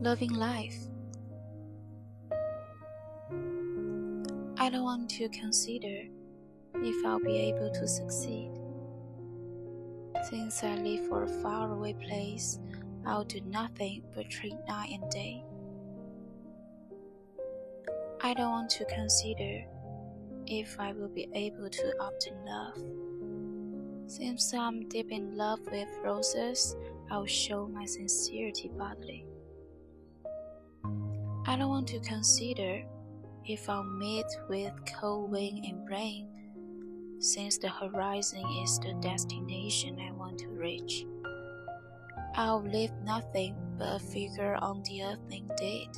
Loving life. I don't want to consider if I'll be able to succeed. Since I live for a faraway place, I'll do nothing but trade night and day. I don't want to consider if I will be able to obtain love. Since I'm deep in love with roses, I'll show my sincerity bodily. I don't want to consider if I'll meet with cold wind and rain, since the horizon is the destination I want to reach. I'll leave nothing but a figure on the earthling date.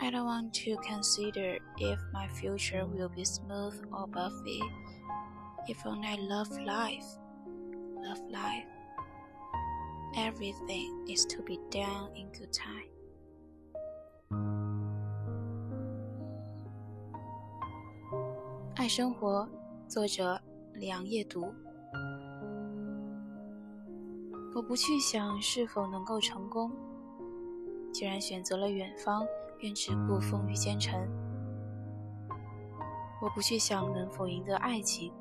I don't want to consider if my future will be smooth or buffy. If only I love life, love life. Everything is to be done in good time. 爱生活，作者梁夜读。我不去想是否能够成功，既然选择了远方，便只顾风雨兼程。我不去想能否赢得爱情，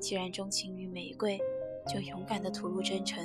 既然钟情于玫瑰，就勇敢的吐露真诚。